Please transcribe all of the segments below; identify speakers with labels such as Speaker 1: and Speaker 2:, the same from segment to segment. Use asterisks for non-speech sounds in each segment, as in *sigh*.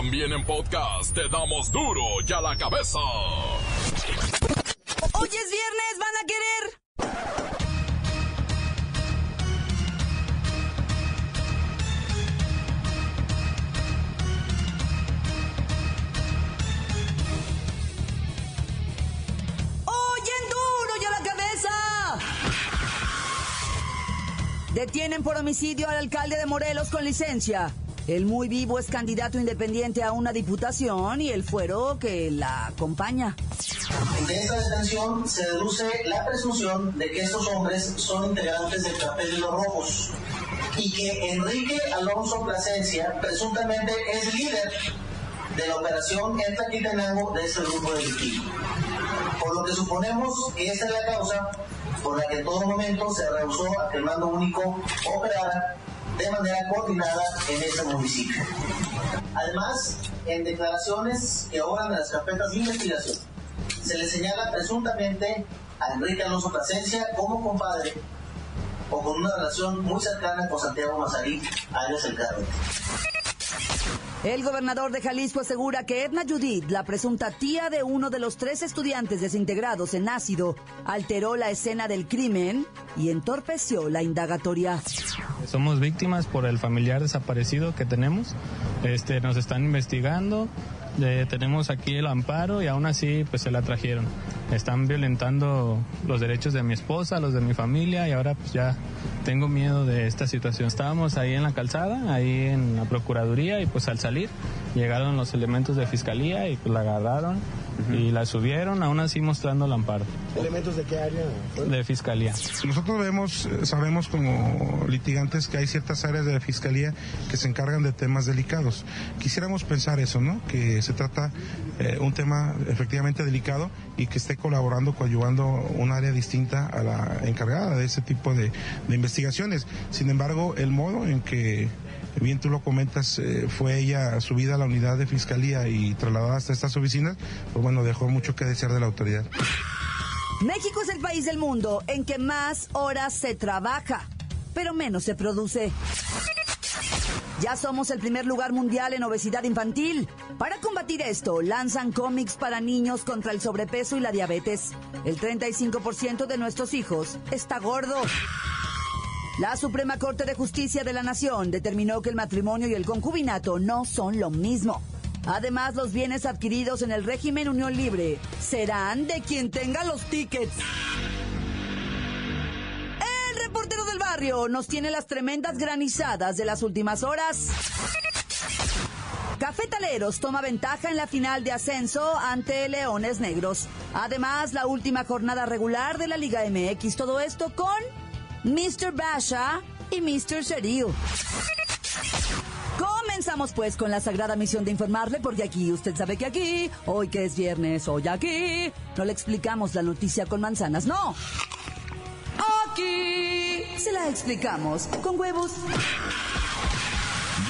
Speaker 1: También en podcast te damos duro y a la cabeza.
Speaker 2: Hoy es viernes, van a querer. Detienen por homicidio al alcalde de Morelos con licencia. El muy vivo es candidato independiente a una diputación y el fuero que la acompaña.
Speaker 3: De esta detención se deduce la presunción de que estos hombres son integrantes del Cartel de los Rojos y que Enrique Alonso Plasencia presuntamente es líder de la operación en Tlaquitenango de este grupo delictivo. Por lo que suponemos que esta es la causa por la que en todo momento se rehusó a que el mando único operara de manera coordinada en ese municipio. Además, en declaraciones que obran en las carpetas de investigación, se le señala presuntamente a Enrique Alonso Plasencia como compadre o con una relación muy cercana con Santiago Mazarí, alias El Carmen.
Speaker 2: El gobernador de Jalisco asegura que Edna Judith, la presunta tía de uno de los tres estudiantes desintegrados en ácido, alteró la escena del crimen y entorpeció la indagatoria.
Speaker 4: Somos víctimas por el familiar desaparecido que tenemos. Este, nos están investigando. Eh, tenemos aquí el amparo y aún así pues se la trajeron. Están violentando los derechos de mi esposa, los de mi familia y ahora pues ya tengo miedo de esta situación. Estábamos ahí en la calzada, ahí en la procuraduría y pues al salir llegaron los elementos de fiscalía y pues la agarraron y la subieron aún así mostrando el amparo
Speaker 5: ¿Elementos de qué área?
Speaker 4: de fiscalía.
Speaker 6: Nosotros vemos, eh, sabemos como litigantes que hay ciertas áreas de la fiscalía que se encargan de temas delicados. Quisiéramos pensar eso, ¿no? Que se trata eh, un tema efectivamente delicado y que esté colaborando, coadyuvando un área distinta a la encargada de ese tipo de, de investigaciones. Sin embargo, el modo en que bien tú lo comentas, eh, fue ella subida a la unidad de fiscalía y trasladada hasta estas oficinas, pues bueno, dejó mucho que desear de la autoridad.
Speaker 2: México es el país del mundo en que más horas se trabaja, pero menos se produce. Ya somos el primer lugar mundial en obesidad infantil. Para combatir esto, lanzan cómics para niños contra el sobrepeso y la diabetes. El 35% de nuestros hijos está gordo. La Suprema Corte de Justicia de la Nación determinó que el matrimonio y el concubinato no son lo mismo. Además, los bienes adquiridos en el régimen Unión Libre serán de quien tenga los tickets. El reportero del barrio nos tiene las tremendas granizadas de las últimas horas. Cafetaleros toma ventaja en la final de ascenso ante Leones Negros. Además, la última jornada regular de la Liga MX. Todo esto con Mr. Basha y Mr. Sheryl. Comenzamos pues con la sagrada misión de informarle, porque aquí, usted sabe que aquí, hoy que es viernes, hoy aquí, no le explicamos la noticia con manzanas, no. Aquí se la explicamos con huevos.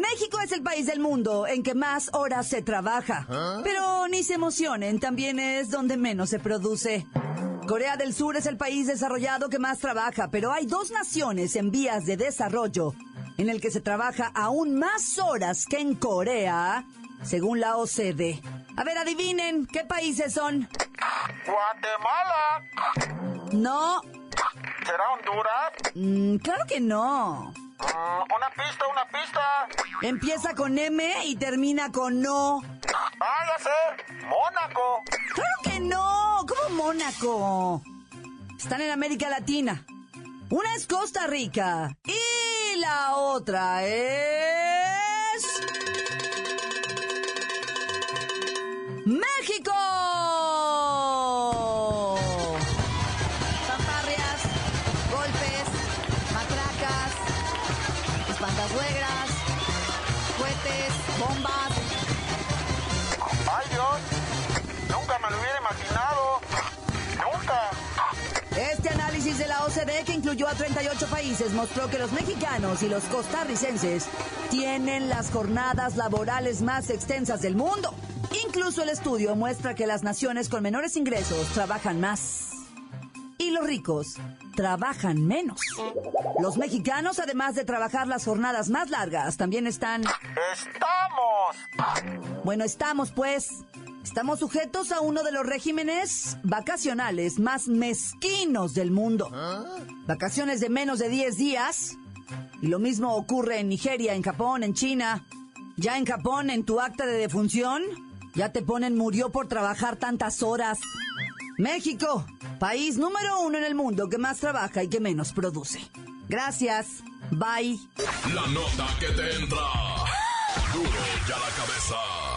Speaker 2: México es el país del mundo en que más horas se trabaja. Pero ni se emocionen, también es donde menos se produce. Corea del Sur es el país desarrollado que más trabaja, pero hay dos naciones en vías de desarrollo en el que se trabaja aún más horas que en Corea, según la OCDE. A ver, adivinen, ¿qué países son?
Speaker 5: Guatemala.
Speaker 2: No,
Speaker 5: ¿Será Honduras?
Speaker 2: mm, claro que no.
Speaker 5: Mm, una pista, una pista.
Speaker 2: Empieza con M y termina con no.
Speaker 5: Ah, ya sé. Mónaco.
Speaker 2: ¡Claro que no! ¿Cómo Mónaco? Están en América Latina. Una es Costa Rica y la otra es... OCDE que incluyó a 38 países mostró que los mexicanos y los costarricenses tienen las jornadas laborales más extensas del mundo. Incluso el estudio muestra que las naciones con menores ingresos trabajan más y los ricos trabajan menos. Los mexicanos, además de trabajar las jornadas más largas, también están...
Speaker 5: ¡Estamos!
Speaker 2: Bueno, estamos pues. Estamos sujetos a uno de los regímenes vacacionales más mezquinos del mundo. Vacaciones de menos de 10 días. Y lo mismo ocurre en Nigeria, en Japón, en China. Ya en Japón, en tu acta de defunción, ya te ponen murió por trabajar tantas horas. México, país número uno en el mundo que más trabaja y que menos produce. Gracias. Bye.
Speaker 1: La nota que te entra. Duro ya la cabeza.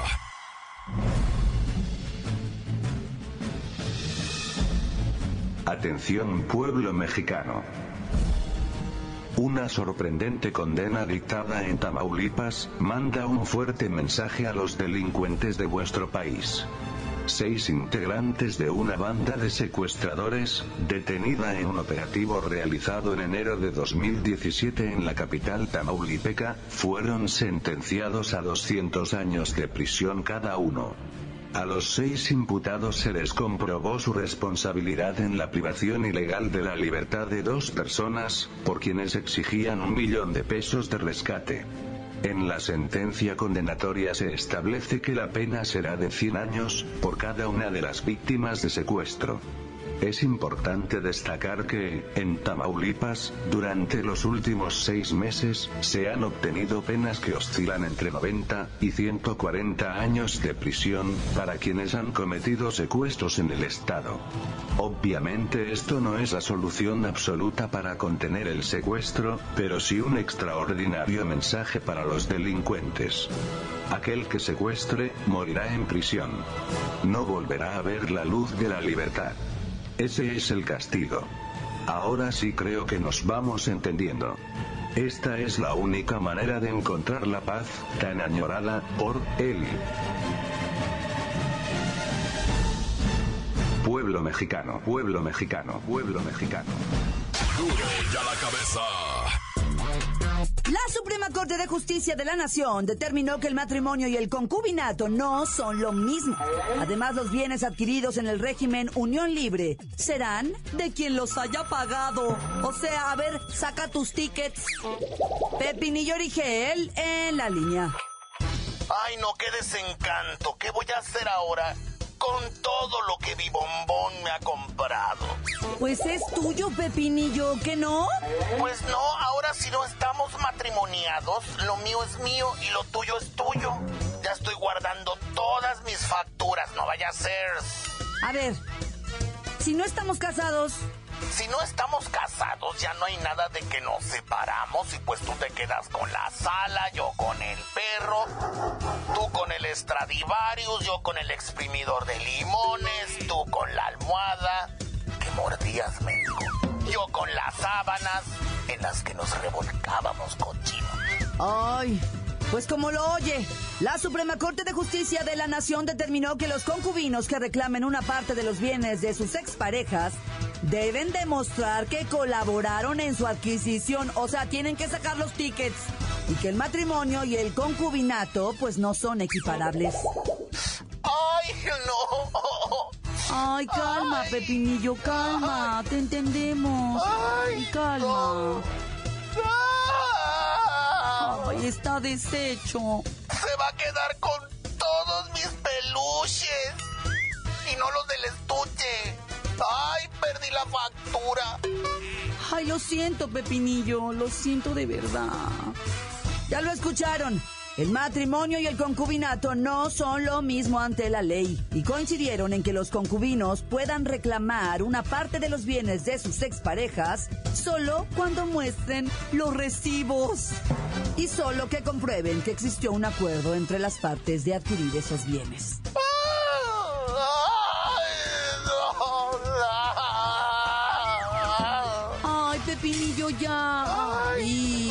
Speaker 7: Atención pueblo mexicano. Una sorprendente condena dictada en Tamaulipas manda un fuerte mensaje a los delincuentes de vuestro país. Seis integrantes de una banda de secuestradores, detenida en un operativo realizado en enero de 2017 en la capital tamaulipeca, fueron sentenciados a 200 años de prisión cada uno. A los seis imputados se les comprobó su responsabilidad en la privación ilegal de la libertad de dos personas, por quienes exigían un millón de pesos de rescate. En la sentencia condenatoria se establece que la pena será de 100 años, por cada una de las víctimas de secuestro. Es importante destacar que, en Tamaulipas, durante los últimos seis meses, se han obtenido penas que oscilan entre 90 y 140 años de prisión, para quienes han cometido secuestros en el Estado. Obviamente esto no es la solución absoluta para contener el secuestro, pero sí un extraordinario mensaje para los delincuentes. Aquel que secuestre, morirá en prisión. No volverá a ver la luz de la libertad. Ese es el castigo. Ahora sí creo que nos vamos entendiendo. Esta es la única manera de encontrar la paz, tan añorada, por él. Pueblo mexicano, pueblo mexicano, pueblo mexicano.
Speaker 1: Duro ya la cabeza.
Speaker 2: La Suprema Corte de Justicia de la Nación determinó que el matrimonio y el concubinato no son lo mismo. Además, los bienes adquiridos en el régimen unión libre serán de quien los haya pagado. O sea, a ver, saca tus tickets. Pepinillo Origel en la línea.
Speaker 5: Ay, no, qué desencanto. ¿Qué voy a hacer ahora con todo lo que mi bombón me ha comprado?
Speaker 2: Pues es tuyo, Pepinillo, ¿que no?
Speaker 5: Pues no, ahora si no estamos matrimoniados, lo mío es mío y lo tuyo es tuyo. Ya estoy guardando todas mis facturas, no vaya a ser.
Speaker 2: A ver, si no estamos casados,
Speaker 5: Si no estamos casados, ya no hay nada de que nos separamos. Y pues tú te quedas con la sala, yo con el perro, tú con el Stradivarius, yo con el exprimidor de limones, tú con la almohada. Que mordías, México, yo con las sábanas en las que nos revolcábamos cochino.
Speaker 2: Ay, pues como lo oye, la Suprema Corte de Justicia de la Nación determinó que los concubinos que reclamen una parte de los bienes de sus exparejas deben demostrar que colaboraron en su adquisición, o sea, tienen que sacar los tickets, y que el matrimonio y el concubinato pues no son equiparables.
Speaker 5: ¡Ay, no!
Speaker 2: Ay, calma, Pepinillo, calma, te entendemos. Ay, calma. Ay, está deshecho.
Speaker 5: Se va a quedar con todos mis peluches y no los del estuche. ¡Ay, perdí la factura!
Speaker 2: Ay, lo siento, Pepinillo, lo siento de verdad. Ya lo escucharon. El matrimonio y el concubinato no son lo mismo ante la ley y coincidieron en que los concubinos puedan reclamar una parte de los bienes de sus exparejas solo cuando muestren los recibos y solo que comprueben que existió un acuerdo entre las partes de adquirir esos bienes. Ay, Pepinillo, ya. Ay,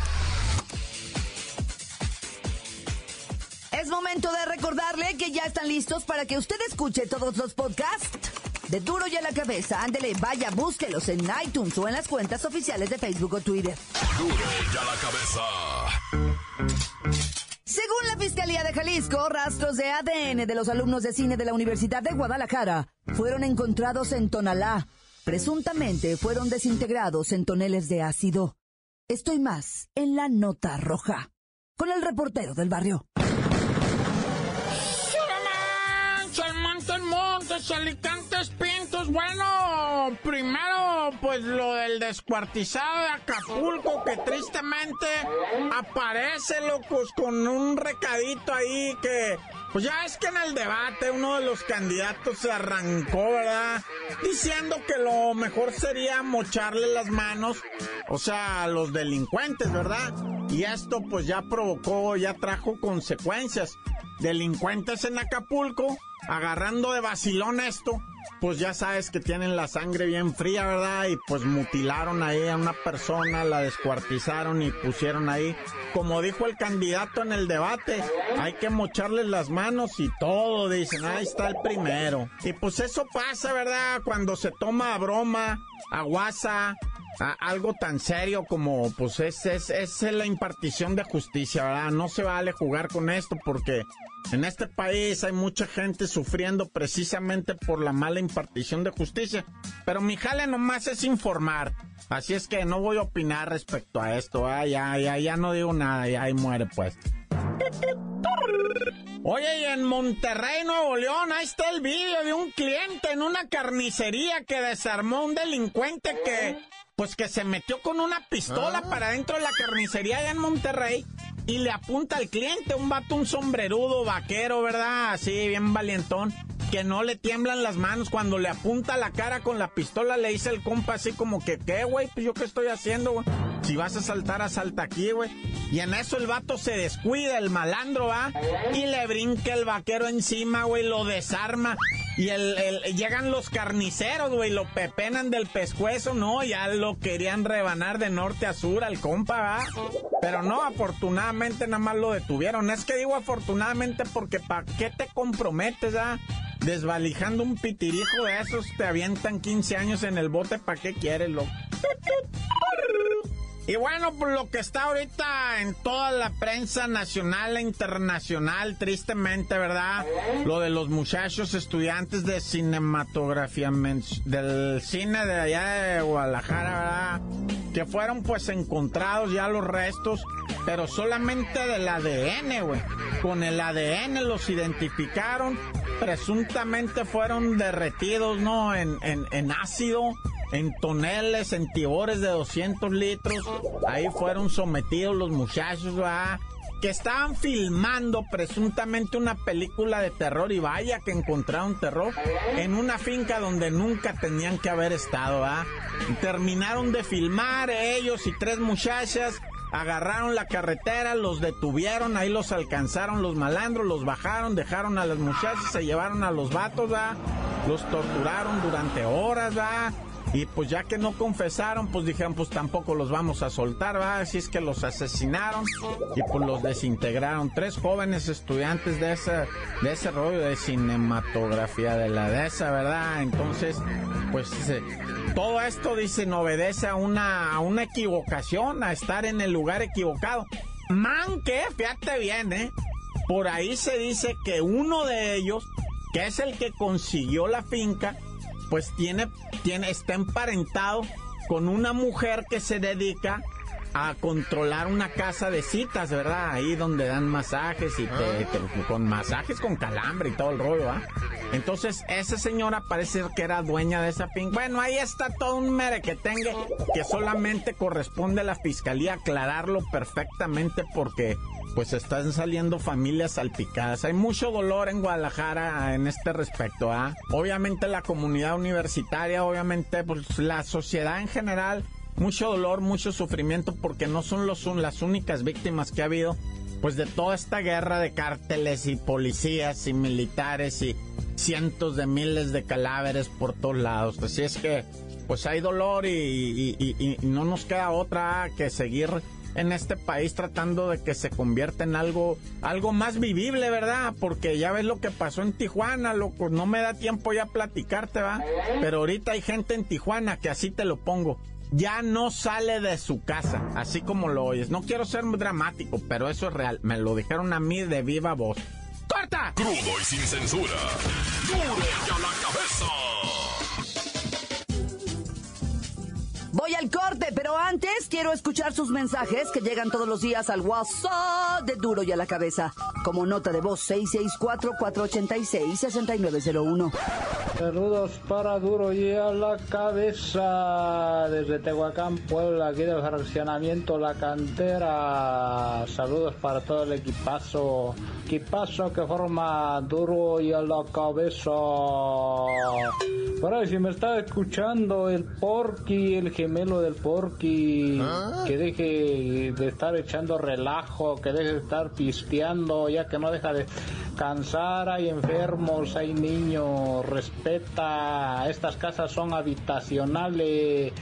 Speaker 2: Es momento de recordarle que ya están listos para que usted escuche todos los podcasts de Duro y a la Cabeza. Ándele, vaya, búsquelos en iTunes o en las cuentas oficiales de Facebook o Twitter.
Speaker 1: Duro y a la cabeza.
Speaker 2: Según la Fiscalía de Jalisco, rastros de ADN de los alumnos de cine de la Universidad de Guadalajara fueron encontrados en Tonalá. Presuntamente fueron desintegrados en toneles de ácido. Estoy más en la nota roja. Con el reportero del barrio.
Speaker 8: Montes, Alicantes, Pintos. Bueno, primero, pues lo del descuartizado de Acapulco, que tristemente aparece, locos, con un recadito ahí que. Pues ya es que en el debate uno de los candidatos se arrancó, ¿verdad? Diciendo que lo mejor sería mocharle las manos, o sea, a los delincuentes, ¿verdad? Y esto pues ya provocó, ya trajo consecuencias. Delincuentes en Acapulco agarrando de vacilón esto, pues ya sabes que tienen la sangre bien fría, ¿verdad? Y pues mutilaron ahí a una persona, la descuartizaron y pusieron ahí, como dijo el candidato en el debate, hay que mocharles las manos y todo, dicen, ahí está el primero. Y pues eso pasa, ¿verdad? Cuando se toma a broma, a guasa, algo tan serio como pues es, es, es la impartición de justicia, ¿verdad? No se vale jugar con esto porque en este país hay mucha gente sufriendo precisamente por la mala impartición de justicia. Pero mi jale nomás es informar. Así es que no voy a opinar respecto a esto. ¿eh? Ya, ya, ya no digo nada, ya ahí muere pues. Oye, y en Monterrey, Nuevo León, ahí está el vídeo de un cliente en una carnicería que desarmó un delincuente que pues que se metió con una pistola ah. para dentro de la carnicería allá en Monterrey y le apunta al cliente, un vato, un sombrerudo, vaquero, ¿verdad? Así, bien valientón, que no le tiemblan las manos. Cuando le apunta la cara con la pistola, le dice el compa así como que, ¿qué, güey? Pues yo qué estoy haciendo, güey. Si vas a saltar, asalta aquí, güey. Y en eso el vato se descuida, el malandro, ¿va? Y le brinca el vaquero encima, güey, lo desarma. Y el, llegan los carniceros, güey, lo pepenan del pescuezo, no, ya lo querían rebanar de norte a sur al compa. Pero no, afortunadamente nada más lo detuvieron. Es que digo afortunadamente porque ¿para qué te comprometes, ah? Desvalijando un pitirijo de esos, te avientan 15 años en el bote, ¿para qué quieres, loco? Y bueno, por lo que está ahorita en toda la prensa nacional e internacional, tristemente, ¿verdad? Lo de los muchachos estudiantes de cinematografía, del cine de allá de Guadalajara, ¿verdad? Que fueron pues encontrados ya los restos, pero solamente del ADN, güey. Con el ADN los identificaron, presuntamente fueron derretidos, ¿no? En, en, en ácido en toneles, en tibores de 200 litros. Ahí fueron sometidos los muchachos, ¿verdad? que estaban filmando presuntamente una película de terror y vaya que encontraron terror en una finca donde nunca tenían que haber estado, ¿ah? Terminaron de filmar ellos y tres muchachas, agarraron la carretera, los detuvieron, ahí los alcanzaron los malandros, los bajaron, dejaron a las muchachas, se llevaron a los vatos, ¿ah? Los torturaron durante horas, ¿ah? Y pues ya que no confesaron, pues dijeron, pues tampoco los vamos a soltar, ¿va? Así es que los asesinaron y pues los desintegraron. Tres jóvenes estudiantes de ese, de ese rollo de cinematografía, de la de esa, ¿verdad? Entonces, pues todo esto, dicen, obedece a una, a una equivocación, a estar en el lugar equivocado. Man, que, fíjate bien, ¿eh? Por ahí se dice que uno de ellos, que es el que consiguió la finca, pues tiene, tiene, está emparentado con una mujer que se dedica a controlar una casa de citas, ¿verdad? Ahí donde dan masajes y te, con masajes con calambre y todo el rollo, ¿ah? Entonces, esa señora parece que era dueña de esa finca. Bueno, ahí está todo un mere que tenga que solamente corresponde a la fiscalía aclararlo perfectamente porque pues están saliendo familias salpicadas. Hay mucho dolor en Guadalajara en este respecto, ¿ah? Obviamente la comunidad universitaria, obviamente pues la sociedad en general mucho dolor, mucho sufrimiento, porque no son los, las únicas víctimas que ha habido, pues de toda esta guerra de cárteles y policías y militares y cientos de miles de cadáveres por todos lados. Así es que, pues hay dolor y, y no nos queda otra que seguir en este país tratando de que se convierta en algo, algo más vivible, ¿verdad? Porque ya ves lo que pasó en Tijuana, loco, no me da tiempo ya platicarte, ¿va? Pero ahorita hay gente en Tijuana que así te lo pongo. Ya no sale de su casa, así como lo oyes. No quiero ser muy dramático, pero eso es real. Me lo dijeron a mí de viva voz. ¡Corta!
Speaker 1: Crudo y sin censura. ¡Duro ya la cabeza!
Speaker 2: Voy al corte, pero antes quiero escuchar sus mensajes que llegan todos los días al WhatsApp de Duro y a la Cabeza. Como nota de voz 664-486-6901.
Speaker 9: Saludos para Duro y a la Cabeza. Desde Tehuacán, Puebla, aquí del fraccionamiento La Cantera. Saludos para todo el equipazo. Equipazo que forma Duro y a la Cabeza. Por ahí, si me está escuchando el Porky, el gemelo del Porky, que deje de estar echando relajo, que deje de estar pisteando, ya que no deja de cansar, hay enfermos, hay niños, respeta, estas casas son habitacionales,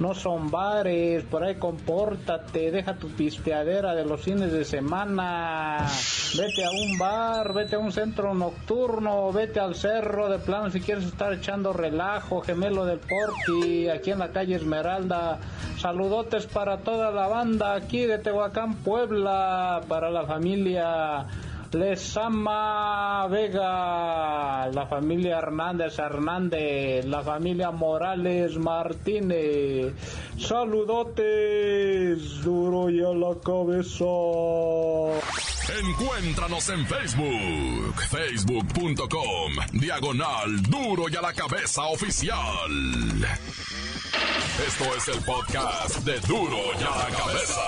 Speaker 9: no son bares, por ahí compórtate, deja tu pisteadera de los fines de semana, vete a un bar, vete a un centro nocturno, vete al cerro de plano si quieres estar echando relajo, gemelo del Porky, aquí en la calle Esmeralda Saludotes para toda la banda aquí de Tehuacán, Puebla, para la familia Lesama Vega, la familia Hernández Hernández, la familia Morales Martínez. Saludotes, duro y a la cabeza.
Speaker 1: Encuéntranos en Facebook, facebook.com, diagonal duro y a la cabeza oficial. Esto es el podcast de duro y a la cabeza.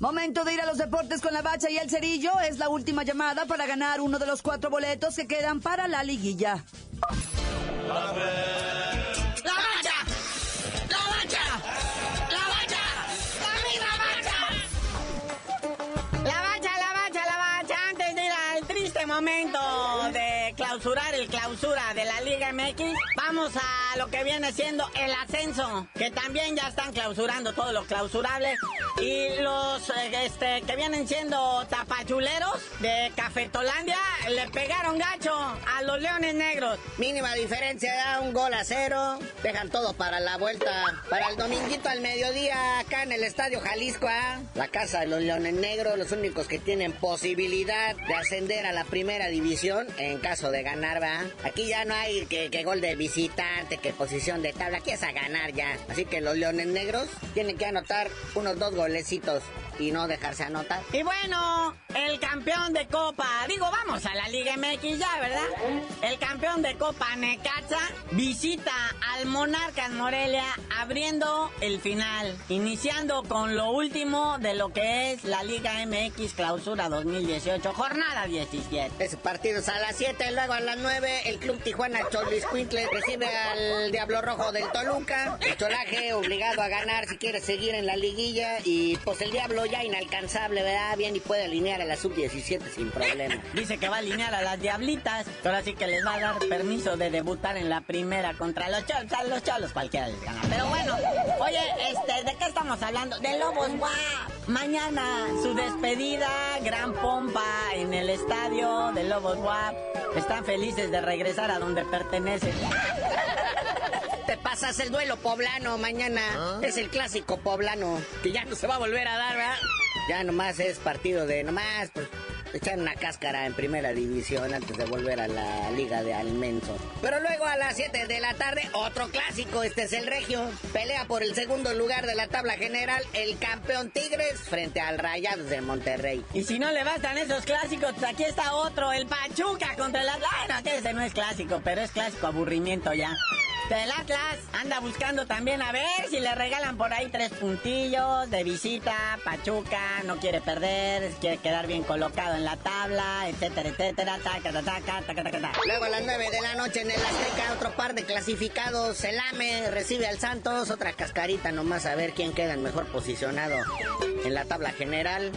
Speaker 2: Momento de ir a los deportes con la bacha y el cerillo. Es la última llamada para ganar uno de los cuatro boletos que quedan para la liguilla.
Speaker 10: momento de la Liga MX, vamos a lo que viene siendo el ascenso, que también ya están clausurando todo lo clausurable. Y los eh, este, que vienen siendo tapachuleros de Cafetolandia le pegaron gacho a los Leones Negros.
Speaker 11: Mínima diferencia, da un gol a cero. Dejan todo para la vuelta. Para el dominguito al mediodía, acá en el Estadio Jalisco, ¿ah? la casa de los Leones Negros, los únicos que tienen posibilidad de ascender a la primera división en caso de ganar, ¿va? Aquí ya no hay que, que gol de visitante, que posición de tabla, aquí es a ganar ya. Así que los Leones Negros tienen que anotar unos dos golecitos y no dejarse anotar.
Speaker 10: Y bueno, el campeón de Copa, digo, vamos a la Liga MX ya, ¿verdad? El campeón de Copa Necaxa visita al Monarcas Morelia abriendo el final, iniciando con lo último de lo que es la Liga MX Clausura 2018, jornada 17.
Speaker 11: Ese partido es a las 7, luego a las 9 el Club Tijuana Cholis Quintle recibe al Diablo Rojo del Toluca. El Cholaje obligado a ganar si quiere seguir en la liguilla y pues el Diablo ya inalcanzable, ¿verdad? Bien y puede alinear a la sub-17 sin problema. *laughs*
Speaker 10: Dice que va a alinear a las Diablitas, pero así que les va a dar permiso de debutar en la primera contra los Cholos. A los Cholos cualquiera les gana. Pero bueno, oye, este, ¿de qué estamos hablando? De Lobos ¡Guau! Mañana su despedida, gran pompa en el estadio de Lobos WAP. Están felices de regresar a donde pertenecen. *laughs*
Speaker 11: Te pasas el duelo poblano mañana. Es el clásico poblano que ya no se va a volver a dar, ¿verdad? Ya nomás es partido de nomás, pues echar una cáscara en primera división antes de volver a la liga de Almenso. Pero luego a las 7 de la tarde, otro clásico, este es el Regio. Pelea por el segundo lugar de la tabla general, el campeón Tigres frente al Rayados de Monterrey.
Speaker 10: Y si no le bastan esos clásicos, pues aquí está otro, el Pachuca contra el. Bueno, ese no es clásico, pero es clásico aburrimiento ya. El Atlas anda buscando también a ver si le regalan por ahí tres puntillos de visita. Pachuca no quiere perder, quiere quedar bien colocado en la tabla, etcétera, etcétera, taca, taca, taca, taca.
Speaker 11: Luego a las 9 de la noche en el Azteca, otro par de clasificados. El AME recibe al Santos, otra cascarita nomás a ver quién queda en mejor posicionado en la tabla general.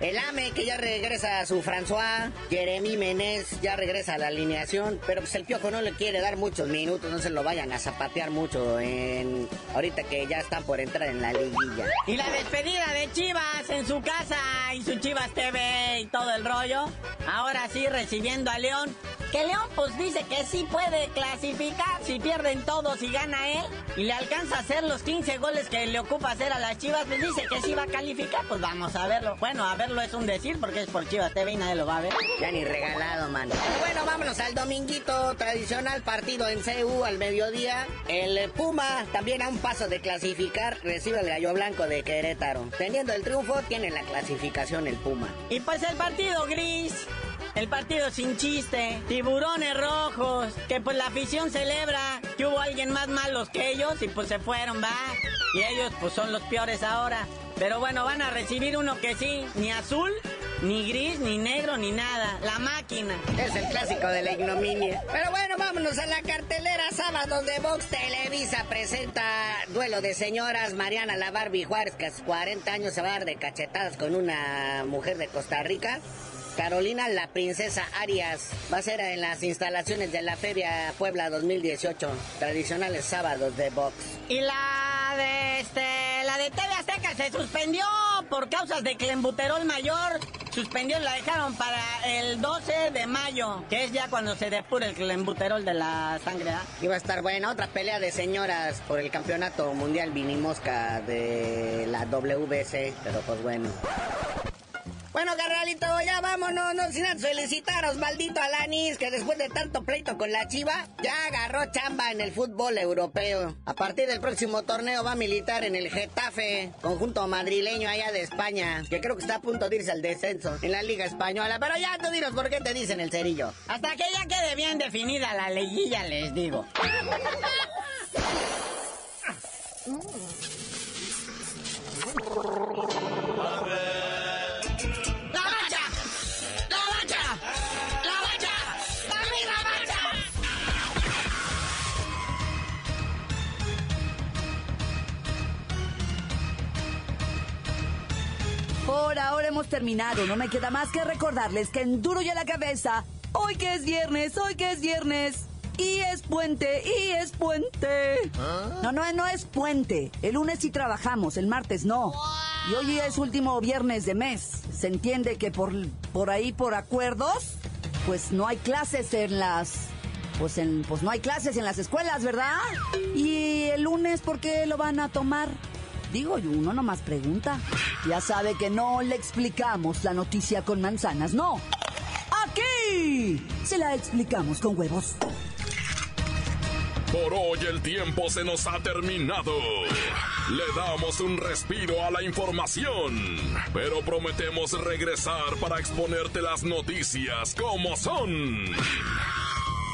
Speaker 11: El AME que ya regresa a su François, Jeremy Menez ya regresa a la alineación, pero pues el Piojo no le quiere dar muchos minutos, no se lo vayan a zapatear mucho en ahorita que ya están por entrar en la liguilla.
Speaker 10: Y la despedida de Chivas en su casa y su Chivas TV y todo el rollo. Ahora sí recibiendo a León. Que León pues dice que sí puede clasificar si pierden todos y gana él. Y le alcanza a hacer los 15 goles que le ocupa hacer a las Chivas. Pues dice que sí va a calificar. Pues vamos a verlo. Bueno, a verlo es un decir porque es por Chivas TV y nadie lo va a ver.
Speaker 11: Ya ni regalado, mano. Bueno, vámonos al dominguito tradicional partido en CU al mediodía. El Puma también a un paso de clasificar recibe el gallo blanco de Querétaro. Teniendo el triunfo, tiene la clasificación el Puma.
Speaker 10: Y pues el partido gris. El partido sin chiste, tiburones rojos, que pues la afición celebra que hubo alguien más malos que ellos y pues se fueron, va. Y ellos pues son los peores ahora. Pero bueno, van a recibir uno que sí, ni azul, ni gris, ni negro, ni nada. La máquina.
Speaker 11: Es el clásico de la ignominia. Pero bueno, vámonos a la cartelera sábado de Vox Televisa. Presenta duelo de señoras. Mariana La Barbie Juárez, que a sus 40 años se va a dar de cachetadas con una mujer de Costa Rica. Carolina la Princesa Arias va a ser en las instalaciones de la Feria Puebla 2018, tradicionales sábados de box.
Speaker 10: Y la de este, la de TV Azteca se suspendió por causas de clenbuterol mayor. Suspendió, la dejaron para el 12 de mayo, que es ya cuando se depura el clenbuterol de la sangre. ¿ah?
Speaker 11: Iba a estar buena otra pelea de señoras por el campeonato mundial vinimosca de la WBC, pero pues bueno. Bueno, carnalito, ya vámonos, no sin antes felicitar a Osvaldito Alanis, que después de tanto pleito con la Chiva, ya agarró chamba en el fútbol europeo. A partir del próximo torneo va a militar en el Getafe, conjunto madrileño allá de España, que creo que está a punto de irse al descenso en la Liga Española. Pero ya tú dinos por qué te dicen el cerillo.
Speaker 10: Hasta que ya quede bien definida la leyilla, les digo. *laughs*
Speaker 2: terminado. No me queda más que recordarles que en duro y a la cabeza, hoy que es viernes, hoy que es viernes. Y es puente, y es puente. No, no, no es puente. El lunes sí trabajamos, el martes no. Y hoy es último viernes de mes. Se entiende que por, por ahí, por acuerdos, pues no hay clases en las... Pues, en, pues no hay clases en las escuelas, ¿verdad? Y el lunes, ¿por qué lo van a tomar? Digo, y uno nomás pregunta. Ya sabe que no le explicamos la noticia con manzanas, no. Aquí se la explicamos con huevos.
Speaker 1: Por hoy el tiempo se nos ha terminado. Le damos un respiro a la información, pero prometemos regresar para exponerte las noticias como son.